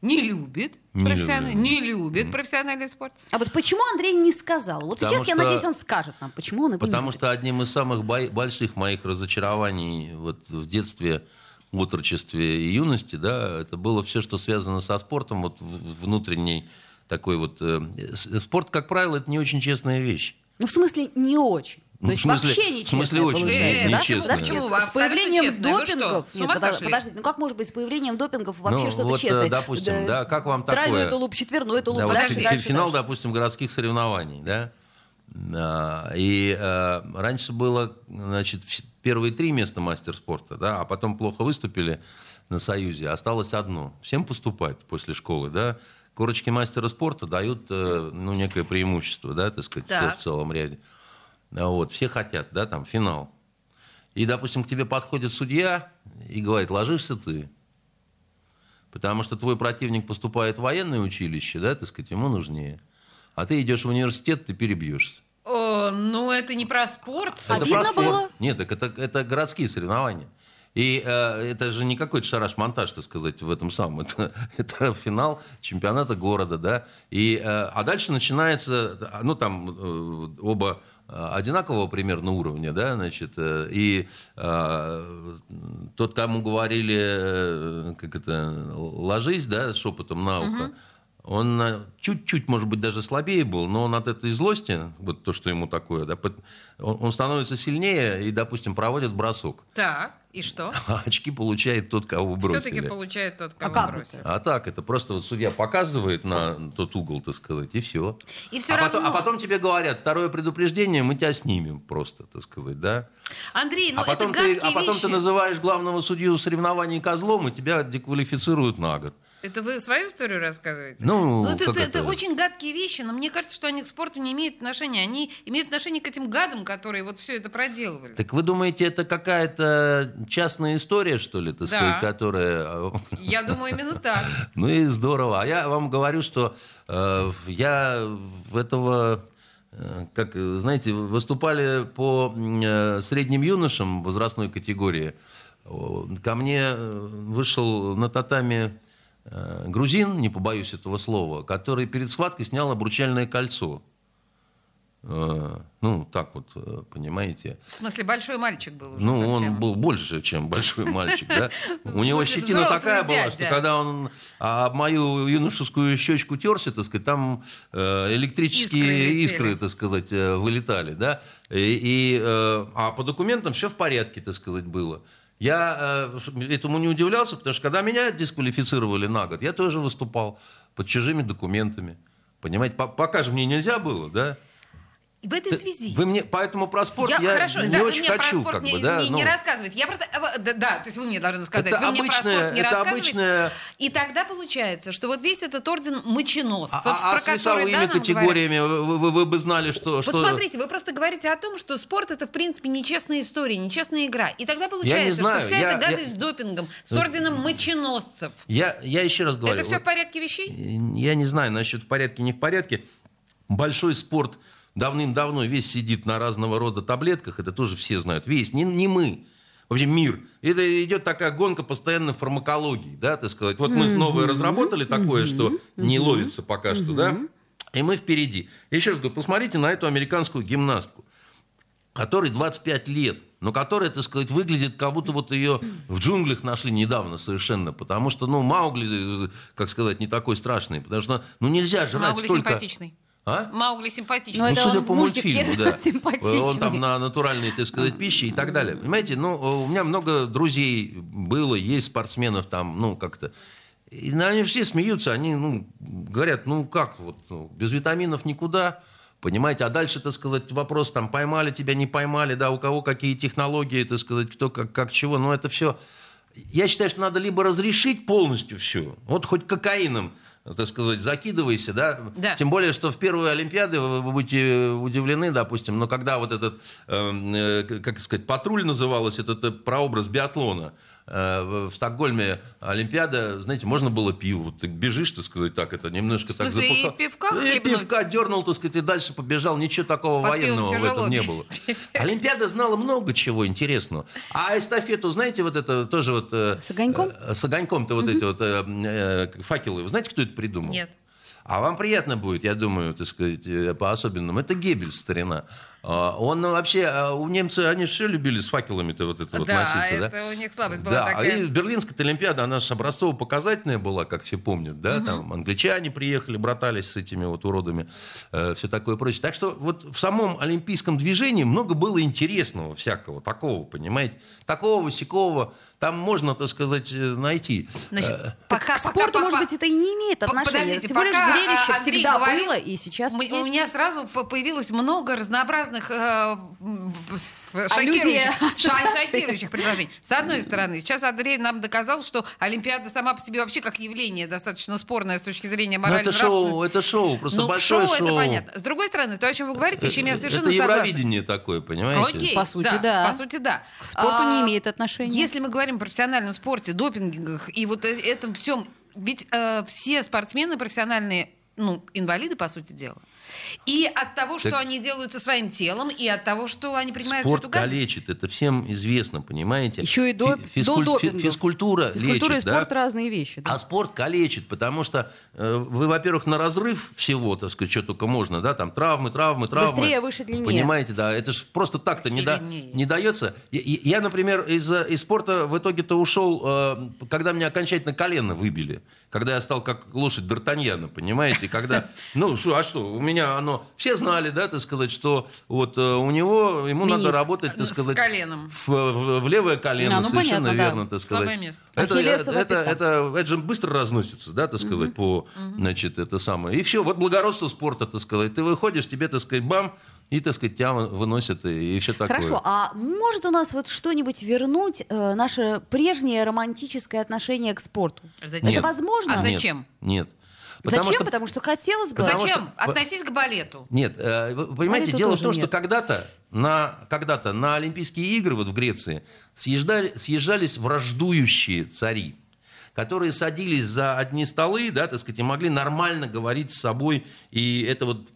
не любит Не профессиональный, любит. не любит профессиональный спорт. А вот почему Андрей не сказал? Вот Потому сейчас, я что- надеюсь, он скажет нам, почему он его не Потому что одним из самых больших моих разочарований вот в детстве, отрочестве и юности, да, это было все, что связано со спортом, вот в- внутренний такой вот... э, спорт, как правило, это не очень честная вещь. Ну, в смысле, не очень. Ну, То есть в смысле- вообще в нечестно. смысле очень получается, да? нечестно. Подождите, Почему? с- появлением что, допингов... Нет, подо- сошли? подождите, ну как может быть с появлением допингов вообще Ну, что-то вот, э, честное? допустим, да, как вам Тройной такое? тулуп, четверной тулуп, Да, вот дальше, дальше, финал, дальше. допустим, городских соревнований, да. А, И э, раньше было, значит, в- первые три места мастер спорта, да, а потом плохо выступили на Союзе, осталось одно. Всем поступать после школы, да. Корочки мастера спорта дают, э, ну, некое преимущество, да, так сказать, Так. в целом ряде. А Вот, все хотят, да, там, финал. И, допустим, к тебе подходит судья и говорит, ложишься ты. Потому что твой противник поступает в военное училище, да, так сказать, ему нужнее. А ты идешь в университет, ты перебьешься. О, ну, это не про спорт. А Это видно про спорт. было? Нет, так это, это городские соревнования. И э, это же не какой-то шараш-монтаж, так сказать, в этом самом. <laughs> Это, это финал чемпионата города, да. И, э, а дальше начинается, ну, там э, оба э, одинакового примерно уровня, да, значит, э, и э, тот, кому говорили, э, как это, ложись, да, шепотом на ухо, он чуть-чуть, может быть, даже слабее был, но он от этой злости, вот то, что ему такое, да, он, он становится сильнее и, допустим, проводит бросок. Так, и что? <laughs> А очки получает тот, кого бросили. Все-таки получает тот, кого как бросил. А так, это просто вот судья показывает на тот угол, так сказать, и все. И все а, равно... потом, а потом тебе говорят, второе предупреждение, мы тебя снимем просто, так сказать, да? Андрей, ну а, потом это ты, гадкие а потом вещи. ты называешь главного судью соревнований козлом, и тебя деквалифицируют на год. Это вы свою историю рассказываете? Ну, это, как это- это? это очень гадкие вещи, но мне кажется, что они к спорту не имеют отношения. Они имеют отношение к этим гадам, которые вот все это проделывали. Так вы думаете, это какая-то частная история, что ли, так Да. сказать, которая... э, Я думаю, именно так. <laughs> Ну и здорово. А я вам говорю, что э, я в этого, э, как, знаете, выступали по э, средним юношам возрастной категории. Ко мне вышел на татами грузин, не побоюсь этого слова, который перед схваткой снял обручальное кольцо. Э, Ну, так вот, э, понимаете. В смысле, большой мальчик был уже Ну, совсем. он был больше, чем большой мальчик, да. <laughs> У него щетина такая была, что когда он об мою юношескую щечку терся, так сказать, там э, электрические искры, так сказать, э, вылетали, да. И, э, а по документам все в порядке, так сказать, было. Я э, этому не удивлялся, потому что когда меня дисквалифицировали на год, я тоже выступал под чужими документами. Понимаете, По- пока же мне нельзя было, да. В этой связи... Вы мне поэтому про спорт я, хорошо, не да, очень мне хочу, про спорт как не, бы, да. не, ну. не рассказывайте. Я просто, э, да, да, то есть вы мне должны сказать, Это вы мне про спорт не это рассказываете. обычная- И тогда получается, что вот весь этот орден моченосцев, А, а про с который, да, нам говорят, категориями вы, вы- вы бы знали, что... Вот что... смотрите, вы просто говорите о том, что спорт это в принципе нечестная история, нечестная игра. И тогда получается, знаю, что вся я- эта гадость я- с допингом, с орденом моченосцев. Я, я еще раз говорю. это все вот в порядке вещей? Я не знаю насчет в порядке, не в порядке. Большой спорт давным-давно весь сидит на разного рода таблетках, это тоже все знают. Весь, не, не мы. Вообще мир. Это идет такая гонка постоянно фармакологии, да, так сказать. Вот мы новое разработали такое, что не ловится пока что, да, и мы впереди. Еще раз говорю, посмотрите на эту американскую гимнастку, которой 25 лет, но которая, так сказать, выглядит, как будто вот ее в джунглях нашли недавно совершенно, потому что, ну, Маугли, э, как сказать, не такой страшный, потому что, ну, нельзя жрать Маугли столько... симпатичный. А? Маугли симпатичный. Ну, Ну, судя по мультфильму, <laughs> да. Он там на натуральной, так сказать, пище и так далее. Понимаете, ну, у меня много друзей было, есть спортсменов там, ну, как-то. И ну, они все смеются, они, ну, говорят, ну, как вот, ну, без витаминов никуда. Понимаете, а дальше, так сказать, вопрос, там, поймали тебя, не поймали, да, у кого какие технологии, так сказать, кто как, как чего, но это все... Я считаю, что надо либо разрешить полностью все, вот хоть кокаином, так сказать, закидывайся, да? Да. Тем более, что в первую Олимпиаду вы вы будете удивлены, допустим, но когда вот этот, эм, э, как сказать, патруль называлось, этот э, прообраз биатлона, в в Стокгольме Олимпиада, знаете, можно было пиво. Вот ты бежишь, так сказать, так это немножко так смысле, и пивка И хлебнуть? пивка дернул, так сказать, и дальше побежал. Ничего такого Под пивом военного в этом не было. <laughs> Олимпиада знала много чего интересного. А эстафету, знаете, вот это тоже вот... э, С огоньком? э, С огоньком-то вот эти вот э, э, факелы. Вы знаете, кто это придумал? Нет. А вам приятно будет, я думаю, так сказать, э, по-особенному. Это Геббельс, старина. А, Он вообще, а, у немцев, они все любили с факелами-то вот это вот да, носиться, да? это у них слабость была Да, такая. и Берлинская Олимпиада, она же образцово-показательная была, как все помнят, да, там англичане приехали, братались с этими вот уродами, все такое прочее. Так что вот в самом олимпийском движении много было интересного всякого, такого, понимаете, такого, сякого, там можно, так сказать, э, найти. Значит, Э, пока, К спорту, пока- может быть, это и не имеет отношения. подождите, всего лишь зрелище а, Андрей всегда говорит, было, и сейчас Мы- у меня сразу по- появилось много разнообразных э, м, Аллюзия, шокирующих, шокирующих предложений. С одной стороны, сейчас Андрей нам доказал, что Олимпиада сама по себе вообще как явление достаточно спорное с точки зрения Ну, морали это шоу, это шоу, просто Ну, большое шоу, шоу. это понятно. С другой стороны, то, о чем вы говорите, с чем я совершенно это согласна. Евровидение такое, понимаете? Окей, По сути, да. По сути, да. К спорту А, не имеет отношения. Если мы говорим о профессиональном спорте, допингах и вот э- этом всем, ведь э, все спортсмены профессиональные, ну, инвалиды, по сути дела. И от того, что Так- они делают со своим телом, и от того, что они принимают Спорт эту гадость. калечит, это всем известно, понимаете? Еще и до- Фи- до допинга. Физкультура, Физкультура лечит, и спорт да? разные вещи. да. А спорт калечит, потому что э, вы, во-первых, на разрыв всего, так сказать, что только можно, да, там травмы, травмы, травмы. Быстрее, выше, длиннее. Понимаете, да, это же просто так-то не, да- не дается. Я, я- я, например, из, э, из спорта в итоге-то ушел, э, когда меня окончательно колено выбили. Когда я стал как лошадь Д'Артаньяна, понимаете, когда, ну, шо, а что, у меня оно, все знали, да, так сказать, что вот э, у него, ему надо Мениск. работать, так сказать, коленом. в, в- в левое колено, А, ну, совершенно понятно, да. верно, так сказать. Слабое место. Это, Ахиллесова это, пята. это, это же быстро разносится, да, так сказать, по, значит, это самое. И все, вот благородство спорта, так сказать. Ты выходишь, тебе, так сказать, бам, и, так сказать, тебя выносят, и, все такое. Хорошо, а может у нас вот что-нибудь вернуть э, наше прежнее романтическое отношение к спорту? Зачем? Это возможно? А Нет, зачем? Нет. Зачем? Потому что хотелось бы. Потому Зачем? что- Относись к балету. Нет, э, вы понимаете, Балету дело в том, что нет. когда-то на, когда-то на Олимпийские игры вот в Греции съезжали, съезжались враждующие цари, которые садились за одни столы, да, так сказать, и могли нормально говорить с собой, и это вот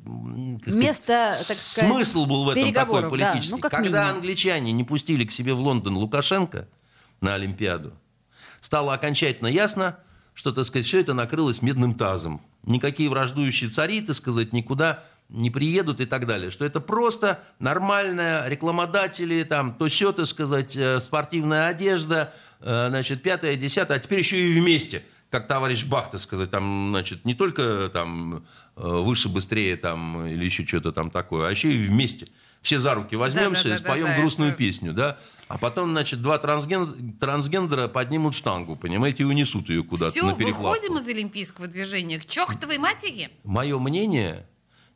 сказать, Место, сказать, смысл был в этом такой переговоров, да, политический. ну, как Когда минимум. англичане не пустили к себе в Лондон Лукашенко на Олимпиаду, стало окончательно ясно, что, так сказать, все это накрылось медным тазом. Никакие враждующие цари, так сказать, никуда не приедут и так далее. Что это просто нормальная рекламодатели, там, то все, так сказать, э, спортивная одежда, значит, пятое, десятое, а теперь еще и вместе. Как товарищ Бах, так сказать, там, значит, не только там э, выше, быстрее там или еще что-то там такое, а еще и вместе. Все за руки возьмемся и Да-да-да-да-да, споем грустную это- песню, да? А потом, значит, два трансген... трансгендера поднимут штангу, понимаете, и унесут ее куда-то Все, на переплавку. выходим из олимпийского движения к чертовой матери. Мое мнение,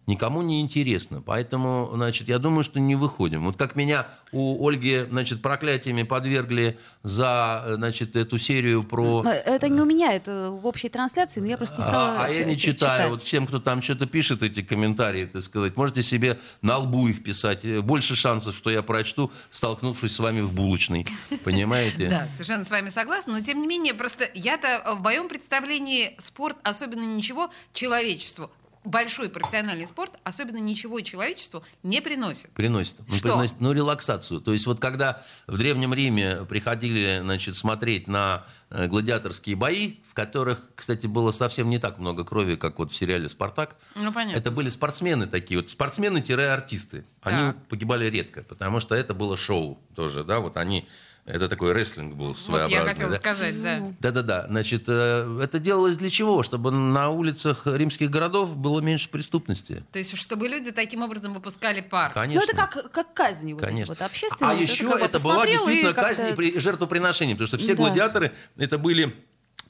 никому не интересно. Поэтому, значит, я думаю, что не выходим. Вот как меня у Ольги, значит, проклятиями подвергли за, значит, эту серию про... Но Это не у меня, это в общей трансляции, но я просто не стала А, а я не читаю. читать. Вот всем, кто там что-то пишет, эти комментарии, так сказать, можете себе на лбу их писать. Э, Больше шансов, что я прочту, столкнувшись с вами в булочной. Понимаете? <laughs> Да, совершенно с вами согласна, но тем не менее, просто я-то в моем представлении спорт особенно ничего человечеству, большой профессиональный спорт особенно ничего человечеству не приносит. Приносит. Ну, Что? приносит, ну, релаксацию. То есть вот когда в Древнем Риме приходили, значит, смотреть на э, гладиаторские бои, в которых, кстати, было совсем не так много крови, как вот в сериале «Спартак», Ну, понятно. это были спортсмены такие, вот спортсмены-артисты. Они Так. погибали редко, потому что это было шоу тоже, да, вот они, это такой рестлинг был Вот своеобразный. я хотела да. сказать, да. Да-да-да. Значит, э, это делалось для чего? Чтобы на улицах римских городов было меньше преступности. То есть, чтобы люди таким образом выпускали пар. Конечно. Ну, это как, как казни вот эти Конечно. вот общественные. А Вот еще как бы это была действительно казнь и при- жертвоприношение, потому что все Да. гладиаторы это были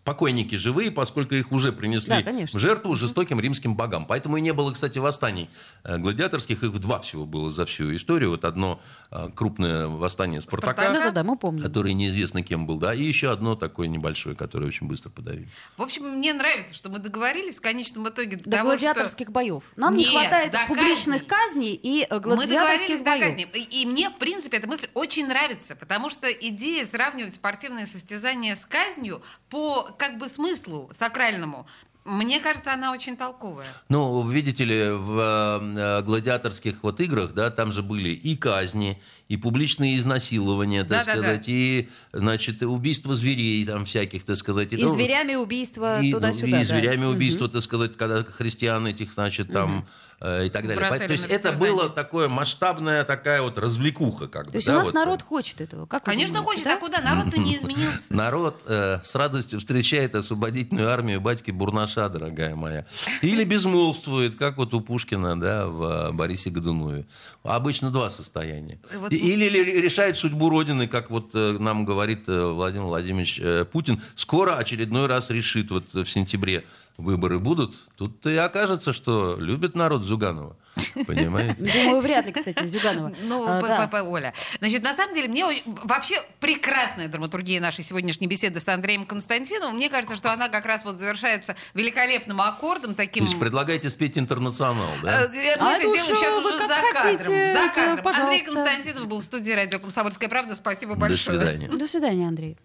покойники живые, поскольку их уже принесли Да, конечно. в жертву жестоким римским богам. Поэтому и не было, кстати, восстаний э, гладиаторских. Их два всего было за всю историю. Вот одно э, крупное восстание Спартака, Спартака. Да-да-да, мы помним. который неизвестно кем был, да, и еще одно такое небольшое, которое очень быстро подавили. В общем, мне нравится, что мы договорились в конечном итоге до До того, гладиаторских боев. Нам не Нет, хватает до публичных казней и э, Мы договорились гладиаторских до боев. казни. И, и мне, в принципе, эта мысль очень нравится, потому что идея сравнивать спортивные состязания с казнью по как бы смыслу сакральному, мне кажется, она очень толковая. Ну, видите ли, в э, гладиаторских вот играх, да, там же были и казни, и публичные изнасилования, так Да-да-да. сказать, и, значит, и убийства зверей там всяких, так сказать. И ну, зверями убийства и, ну, туда-сюда. и да. зверями Мгм. убийства, так сказать, когда христиан этих, значит, там э, и так далее. Бросали То есть это было такое масштабная такая вот развлекуха, как бы. То есть да, у нас вот. народ хочет этого. Как Конечно, думаете, хочет, да? а куда? Народ-то не изменился. Народ э, с радостью встречает освободительную армию батьки Бурнаша, дорогая моя. Или безмолвствует, как вот у Пушкина, да, в э, Борисе Годунове. Обычно два состояния. Вот- И- Или ли- решает судьбу Родины, как вот э, нам говорит э, Владимир Владимирович э, Путин. Скоро очередной раз решит, вот в сентябре выборы будут. Тут и окажется, что любит народ Зюганова. <laughs> Понимаете? Думаю, вряд ли, кстати, Зюганова. <laughs> Ну, А, п- да. п- п- Оля. Значит, на самом деле, мне вообще прекрасная драматургия нашей сегодняшней беседы с Андреем Константиновым. Мне кажется, что она как раз вот завершается великолепным аккордом То таким. есть предлагаете спеть интернационал, да? Э, Мы А это это сделаем сейчас вы уже как за хотите, кадром. За кадром. Андрей. Константинов был в студии радио «Комсомольская правда». Спасибо До большое. свидания. До свидания, Андрей.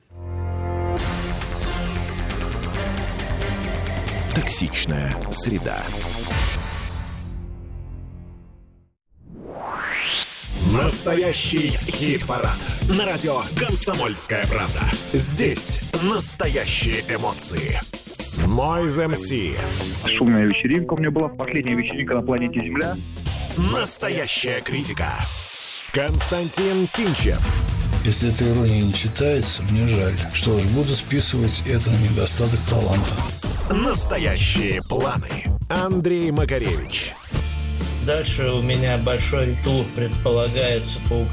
Токсичная среда. Настоящий хит-парад. На радио «Комсомольская правда». Здесь настоящие эмоции. Noise MC. Шумная вечеринка у меня была, последняя вечеринка на планете Земля. Настоящая критика. Константин Кинчев. Если эта ирония не читается, мне жаль. Что ж, буду списывать это на недостаток таланта. Настоящие планы. Андрей Макаревич. Дальше у меня большой тур предполагается по